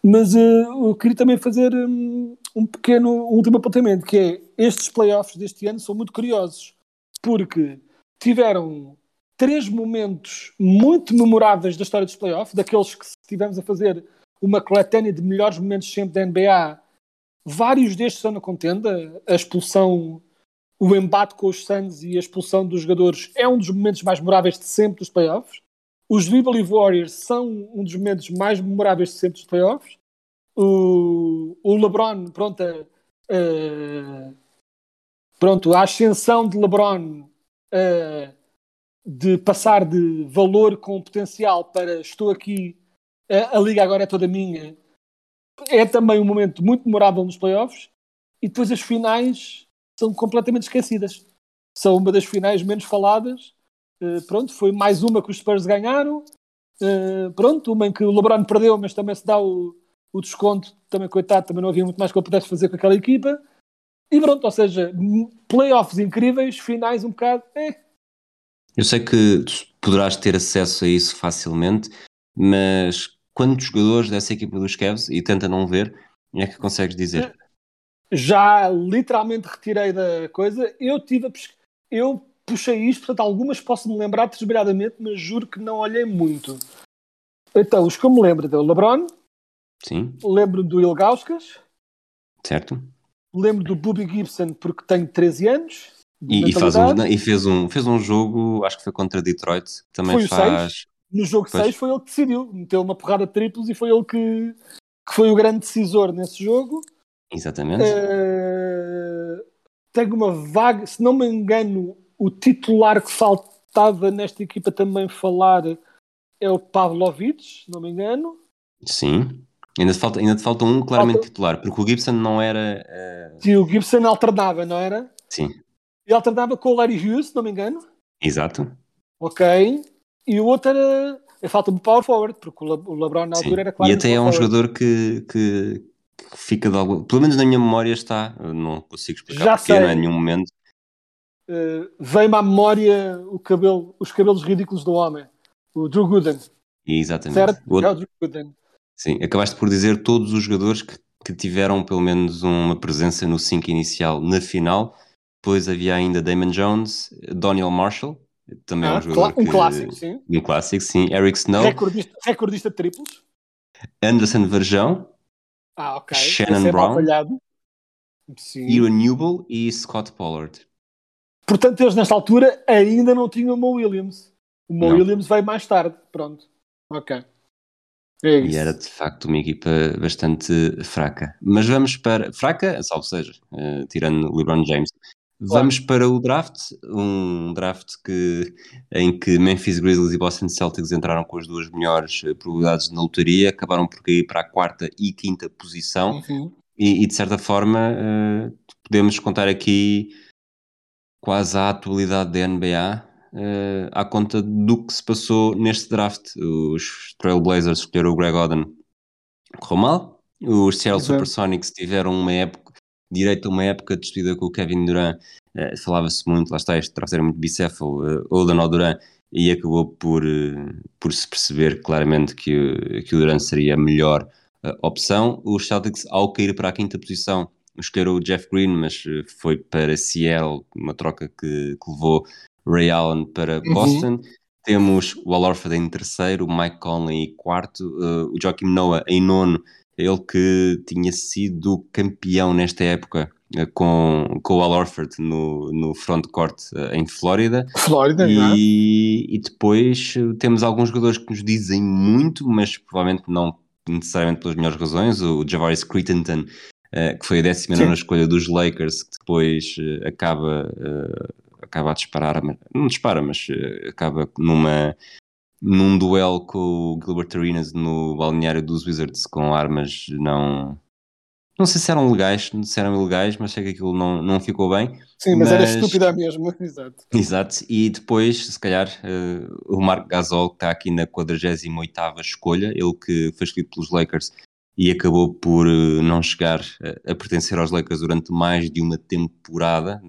mas uh, eu queria também fazer um, um pequeno último apontamento, que é estes playoffs deste ano são muito curiosos, porque tiveram três momentos muito memoráveis da história dos playoffs, daqueles que se estivermos a fazer uma coletânea de melhores momentos sempre da NBA, vários destes são na contenda. A expulsão, o embate com os Suns e a expulsão dos jogadores é um dos momentos mais memoráveis de sempre dos playoffs. Os Vivaldi Warriors são um dos momentos mais memoráveis de sempre dos playoffs. O, o LeBron, pronto, a, a- pronto, a ascensão de LeBron a- de passar de valor com potencial para estou aqui, a, a liga agora é toda minha, é também um momento muito memorável nos playoffs. E depois as finais são completamente esquecidas. São uma das finais menos faladas. Uh, pronto, foi mais uma que os Spurs ganharam. Uh, pronto, uma em que o LeBron perdeu, mas também se dá o, o desconto. Também, coitado, também não havia muito mais que ele pudesse fazer com aquela equipa. E pronto, ou seja, playoffs incríveis, finais um bocado. É, Eu sei que tu poderás ter acesso a isso facilmente, mas quantos jogadores dessa equipa dos Cavs, e tenta não ver, é que consegues dizer? já literalmente retirei da coisa. Eu tive a pes- eu puxei isto, portanto, algumas posso-me lembrar desesperadamente, mas juro que não olhei muito. Então, os que eu me lembro é o LeBron, Sim, lembro do Ilgauskas, certo? lembro do Bobby Gibson porque tenho 13 anos. E, e faz um, e fez, um, fez um jogo, acho que foi contra Detroit, que também Foi o faz. No jogo Pois. 6 foi ele que decidiu, meteu uma porrada de triplos e foi ele que, que foi o grande decisor nesse jogo. Exatamente. Eh, tenho uma vaga, se não me engano, o titular que faltava nesta equipa também falar é o Pavlovic, se não me engano. Sim. Ainda te, falta, ainda te falta um claramente Falta- titular, porque o Gibson não era. eh, E o Gibson alternava, não era? Sim, Ele alternava com o Larry Hughes, se não me engano. exato. Ok. E o outro era. Falta-me o power forward, porque o Le- o LeBron na Sim. altura era E claro. até é um jogador que, que, que fica de algum. Pelo menos na minha memória está. não consigo explicar Já porquê, sei. não é nenhum momento. Eh, Veio-me à memória o cabelo, os cabelos ridículos do homem. O Drew Gooden, exatamente. certo? O É o Drew Gooden. Sim, acabaste por dizer todos os jogadores que, que tiveram pelo menos uma presença no 5 inicial na final. Depois havia ainda Damon Jones, Daniel Marshall, também é Ah, um jogador um que- clássico, sim. Um clássico, sim. Eric Snow, Recordista, recordista de triplos. Anderson Varjão, Ah, ok. Shannon é Brown. Sim. Ian Newell e Scott Pollard. Portanto, eles nesta altura ainda não tinham o Mo Williams. O Mo Não. Williams veio mais tarde. Pronto. Ok. É isso. E era de facto uma equipa bastante fraca. Mas vamos para. Fraca, salvo seja, eh, tirando LeBron James. Vamos para o draft, um draft que, em que Memphis Grizzlies e Boston Celtics entraram com as duas melhores eh, probabilidades na lotaria, acabaram por cair para a quarta e quinta posição. Uhum. E, e, de certa forma eh, podemos contar aqui quase a atualidade da NBA eh, à conta do que se passou neste draft. Os Trailblazers escolheram o Greg Oden, correu mal. Os Seattle. Supersonics tiveram uma época, direito a uma época de despedida com o Kevin Durant. Eh, Falava-se muito, lá está, este draft era muito bicéfalo, eh, Oden ou Durant, e acabou por, eh, por se perceber claramente que, o- que o Durant seria a melhor uh, opção. Os Celtics, ao cair para a quinta posição, escolheram o Jeff Green, mas uh, foi para Seattle, uma troca que, que levou Ray Allen para Uhum. Boston. Temos o Al Horford em terceiro, o Mike Conley em quarto, uh, o Joakim Noah em nono, ele que tinha sido campeão nesta época uh, com, com o Al Horford no, no frontcourt uh, em Flórida. Flórida, é? E, e depois eh, temos alguns jogadores que nos dizem muito, mas provavelmente não necessariamente pelas melhores razões. O Javaris Crittenton, eh, que foi a 19 Sim. escolha dos Lakers, que depois eh, acaba, eh, acaba a disparar, não dispara, mas acaba numa, num duelo com o Gilbert Arenas no balneário dos Wizards com armas não. Não sei se eram legais, se eram ilegais, mas sei que aquilo não, não ficou bem. Sim, mas, era mas- estúpida mesmo. Exato. Exato, e depois, se calhar, eh, o Marco Gasol que está aqui na 48ª escolha, ele que foi escolhido pelos Lakers e acabou por eh, não chegar a, a pertencer aos Lakers durante mais de uma temporada,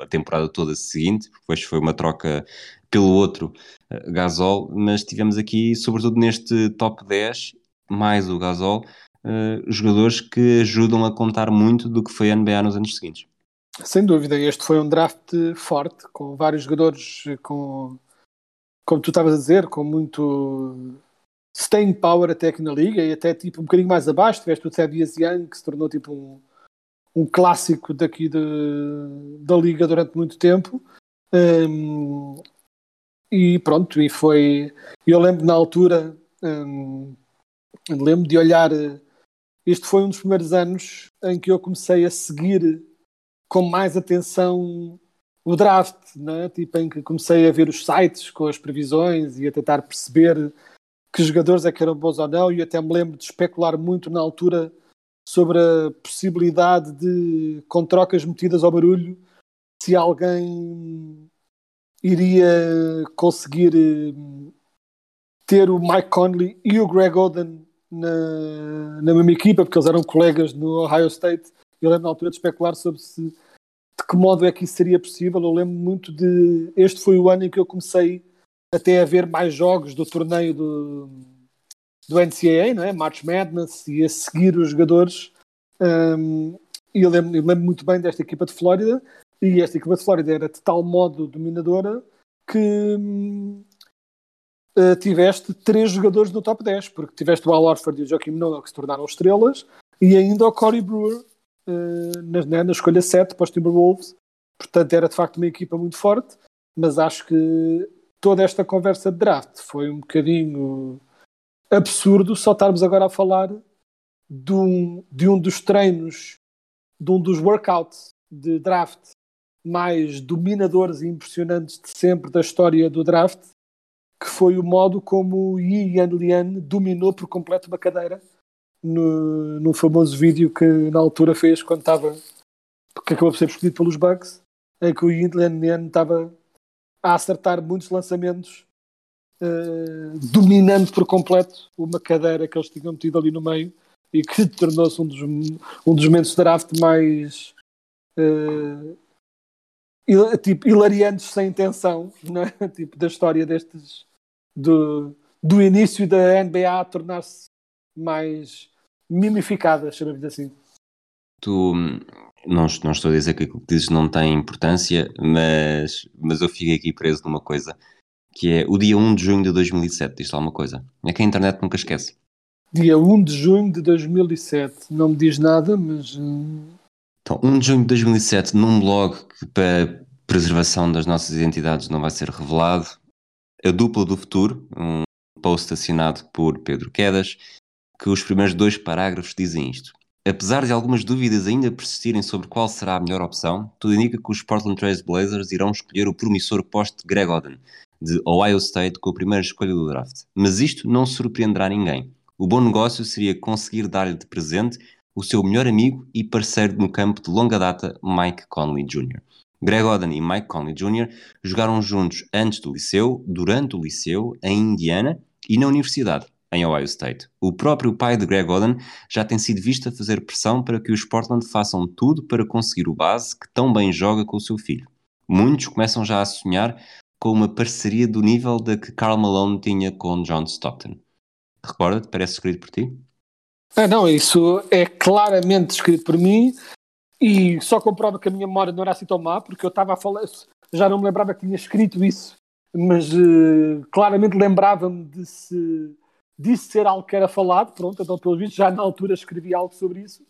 a temporada toda seguinte, depois foi uma troca pelo outro eh, Gasol, mas tivemos aqui, sobretudo neste top 10, mais o Gasol, eh, jogadores que ajudam a contar muito do que foi a NBA nos anos seguintes. Sem dúvida, este foi um draft forte, com vários jogadores com, como tu estavas a dizer, com muito staying power até aqui na liga e até tipo um bocadinho mais abaixo, tiveste o Thaddeus Young que se tornou tipo um, um clássico daqui de, da liga durante muito tempo um, e pronto, e foi eu lembro na altura um, lembro de olhar este foi um dos primeiros anos em que eu comecei a seguir com mais atenção o draft, né? tipo em que comecei a ver os sites com as previsões e a tentar perceber que jogadores é que eram bons ou não, e até me lembro de especular muito na altura sobre a possibilidade de, com trocas metidas ao barulho, se alguém iria conseguir eh, ter o Mike Conley e o Greg Oden na, na mesma equipa, porque eles eram colegas no Ohio State. Eu lembro na altura de especular sobre se, de que modo é que isso seria possível. Eu lembro muito de. Este foi o ano em que eu comecei até a ver mais jogos do torneio do, do NCAA, não é? March Madness, e a seguir os jogadores. Um, e eu lembro, eu lembro muito bem desta equipa de Flórida, e esta equipa de Flórida era de tal modo dominadora que uh, tiveste três jogadores no top 10, porque tiveste o Al Orford e o Joaquim Noah que se tornaram estrelas, e ainda o Corey Brewer uh, na, né, na escolha 7 para os Timberwolves. Portanto, era de facto uma equipa muito forte, mas acho que toda esta conversa de draft. Foi um bocadinho absurdo só estarmos agora a falar de um, de um dos treinos, de um dos workouts de draft mais dominadores e impressionantes de sempre da história do draft, que foi o modo como Yi Yan Lian dominou por completo uma cadeira no, no famoso vídeo que na altura fez quando estava que acabou por ser escolhido pelos Bucks em que o Yi Yan Lian estava a acertar muitos lançamentos uh, dominando por completo uma cadeira que eles tinham metido ali no meio e que tornou-se um dos, um dos momentos de draft mais uh, tipo, hilariantes sem intenção é? tipo, da história destes do, do início da NBA a tornar-se mais mimificada, chamamos assim. Tu, não, não estou a dizer que aquilo que dizes não tem importância, mas, mas eu fiquei aqui preso numa coisa, que é o dia 1 de junho de 2007, diz alguma coisa. É que a internet nunca esquece. Dia 1 de junho de 2007, não me diz nada, mas... Hum, então, 1 de junho de 2007, num blog que para preservação das nossas identidades não vai ser revelado, a Dupla do Futuro, um post assinado por Pedro Quedas, que os primeiros dois parágrafos dizem isto. Apesar de algumas dúvidas ainda persistirem sobre qual será a melhor opção, tudo indica que os Portland Trail Blazers irão escolher o promissor poste Greg Oden, de Ohio State, com a primeira escolha do draft. Mas isto não surpreenderá ninguém. O bom negócio seria conseguir dar-lhe de presente o seu melhor amigo e parceiro no campo de longa data, Mike Conley Jr. Greg Oden e Mike Conley Jr. jogaram juntos antes do liceu, durante o liceu, em Indiana e na universidade, em Ohio State. O próprio pai de Greg Oden já tem sido visto a fazer pressão para que os Portland façam tudo para conseguir o base que tão bem joga com o seu filho. Muitos começam já a sonhar com uma parceria do nível da que Karl Malone tinha com John Stockton. Recorda-te, parece escrito por ti? Ah, não, isso é claramente escrito por mim e só comprova que a minha memória não era assim tão má, porque eu estava a falar, já não me lembrava que tinha escrito isso, mas uh, claramente lembrava-me de se, disso ser algo que era falado, pronto, então pelo visto já na altura escrevi algo sobre isso,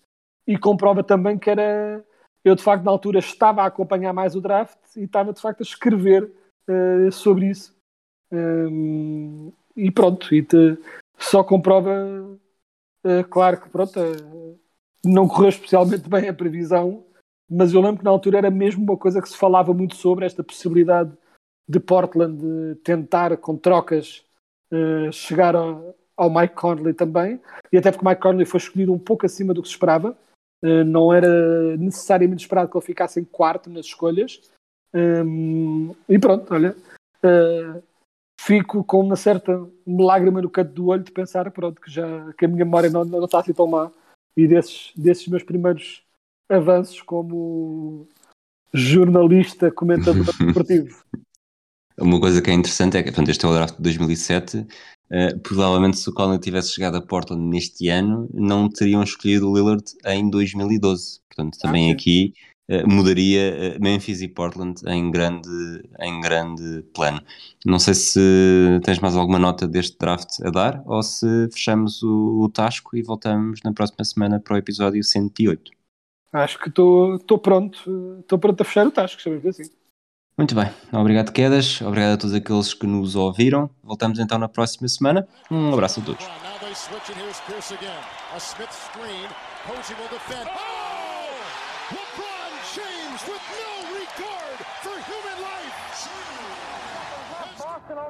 e comprova também que era, eu de facto na altura estava a acompanhar mais o draft e estava de facto a escrever uh, sobre isso. Um, e pronto, e te, só comprova, uh, claro que pronto, não correu especialmente bem a previsão, mas eu lembro que na altura era mesmo uma coisa que se falava muito sobre esta possibilidade de Portland tentar, com trocas, uh, chegar ao, ao, Mike Conley também, e até porque Mike Conley foi escolhido um pouco acima do que se esperava, uh, não era necessariamente esperado que ele ficasse em quarto nas escolhas, um, e pronto, olha, uh, fico com uma certa lágrima no canto do olho de pensar pronto, que, já, que a minha memória não, não está assim tão má. E desses, desses meus primeiros avanços como jornalista, comentador desportivo. Uma coisa que é interessante é que portanto, este é o draft de 2007. Uh, eh, provavelmente, se o Colin tivesse chegado a Portland neste ano, não teriam escolhido o Lillard em 2012. Portanto, também ah, aqui eh, mudaria eh, Memphis e Portland em grande, em grande plano. Não sei se tens mais alguma nota deste draft a dar ou se fechamos o, o tasco e voltamos na próxima semana para o episódio 108. Acho que estou pronto, estou pronto a fechar o tasco, chamamos assim. Muito bem, obrigado Quedas, obrigado a todos aqueles que nos ouviram. Voltamos então na próxima semana. Um abraço a todos. Oh! Boston